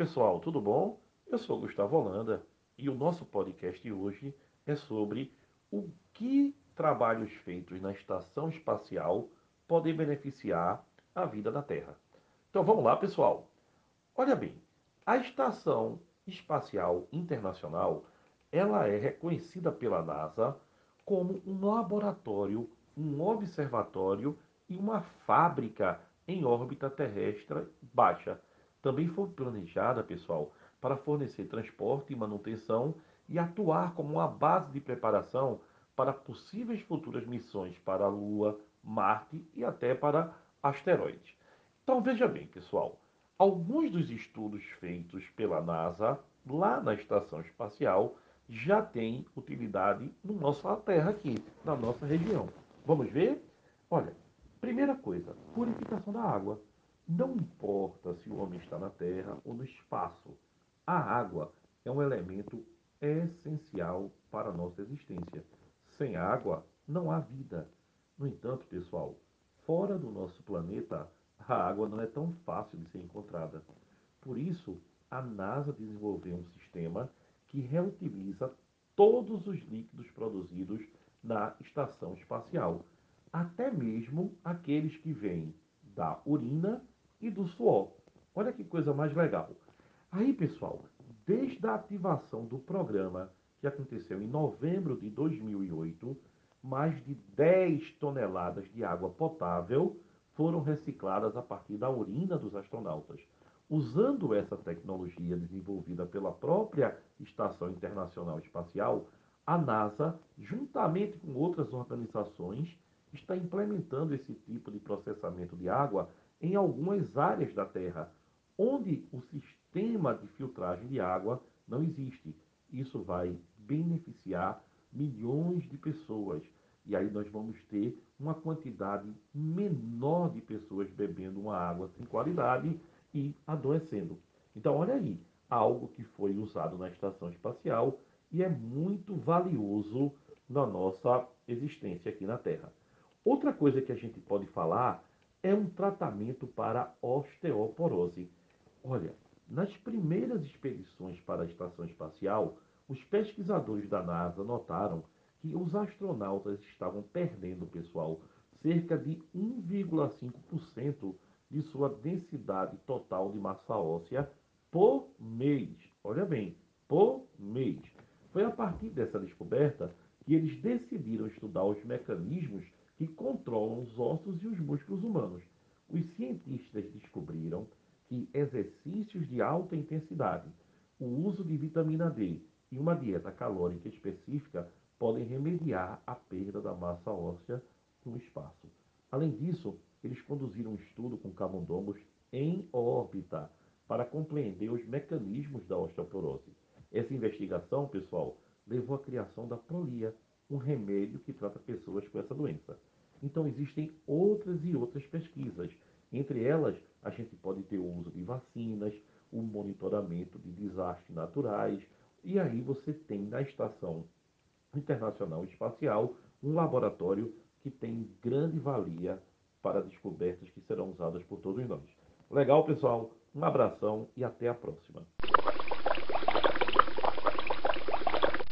pessoal, tudo bom? Eu sou Gustavo Holanda e o nosso podcast hoje é sobre o que trabalhos feitos na estação espacial podem beneficiar a vida da Terra. Então vamos lá, pessoal. Olha bem, a Estação Espacial Internacional, ela é reconhecida pela NASA como um laboratório, um observatório e uma fábrica em órbita terrestre baixa também foi planejada, pessoal, para fornecer transporte e manutenção e atuar como uma base de preparação para possíveis futuras missões para a Lua, Marte e até para asteroides. Então veja bem, pessoal, alguns dos estudos feitos pela NASA lá na estação espacial já têm utilidade no nossa Terra aqui, na nossa região. Vamos ver? Olha, primeira coisa, purificação da água. Não importa se o homem está na terra ou no espaço, a água é um elemento essencial para a nossa existência. Sem água, não há vida. No entanto, pessoal, fora do nosso planeta, a água não é tão fácil de ser encontrada. Por isso, a NASA desenvolveu um sistema que reutiliza todos os líquidos produzidos na estação espacial, até mesmo aqueles que vêm da urina e do suor. Olha que coisa mais legal. Aí, pessoal, desde a ativação do programa, que aconteceu em novembro de 2008, mais de 10 toneladas de água potável foram recicladas a partir da urina dos astronautas. Usando essa tecnologia desenvolvida pela própria Estação Internacional Espacial, a NASA, juntamente com outras organizações, está implementando esse tipo de processamento de água em algumas áreas da Terra, onde o sistema de filtragem de água não existe. Isso vai beneficiar milhões de pessoas. E aí nós vamos ter uma quantidade menor de pessoas bebendo uma água sem qualidade e adoecendo. Então, olha aí, algo que foi usado na estação espacial e é muito valioso na nossa existência aqui na Terra. Outra coisa que a gente pode falar é um tratamento para osteoporose. Olha, nas primeiras expedições para a estação espacial, os pesquisadores da NASA notaram que os astronautas estavam perdendo, pessoal, cerca de 1,5% de sua densidade total de massa óssea por mês. Olha bem, por mês. Foi a partir dessa descoberta que eles decidiram estudar os mecanismos que controlam os ossos e os músculos humanos. Os cientistas descobriram que exercícios de alta intensidade, o uso de vitamina D e uma dieta calórica específica podem remediar a perda da massa óssea no espaço. Além disso, eles conduziram um estudo com camundongos em órbita para compreender os mecanismos da osteoporose. Essa investigação, pessoal, levou à criação da Prolia, um remédio que trata pessoas com essa doença. Então existem outras e outras pesquisas. Entre elas, a gente pode ter o uso de vacinas, o monitoramento de desastres naturais, e aí você tem na Estação Internacional Espacial um laboratório que tem grande valia para descobertas que serão usadas por todos nós. Legal, pessoal? Um abração e até a próxima.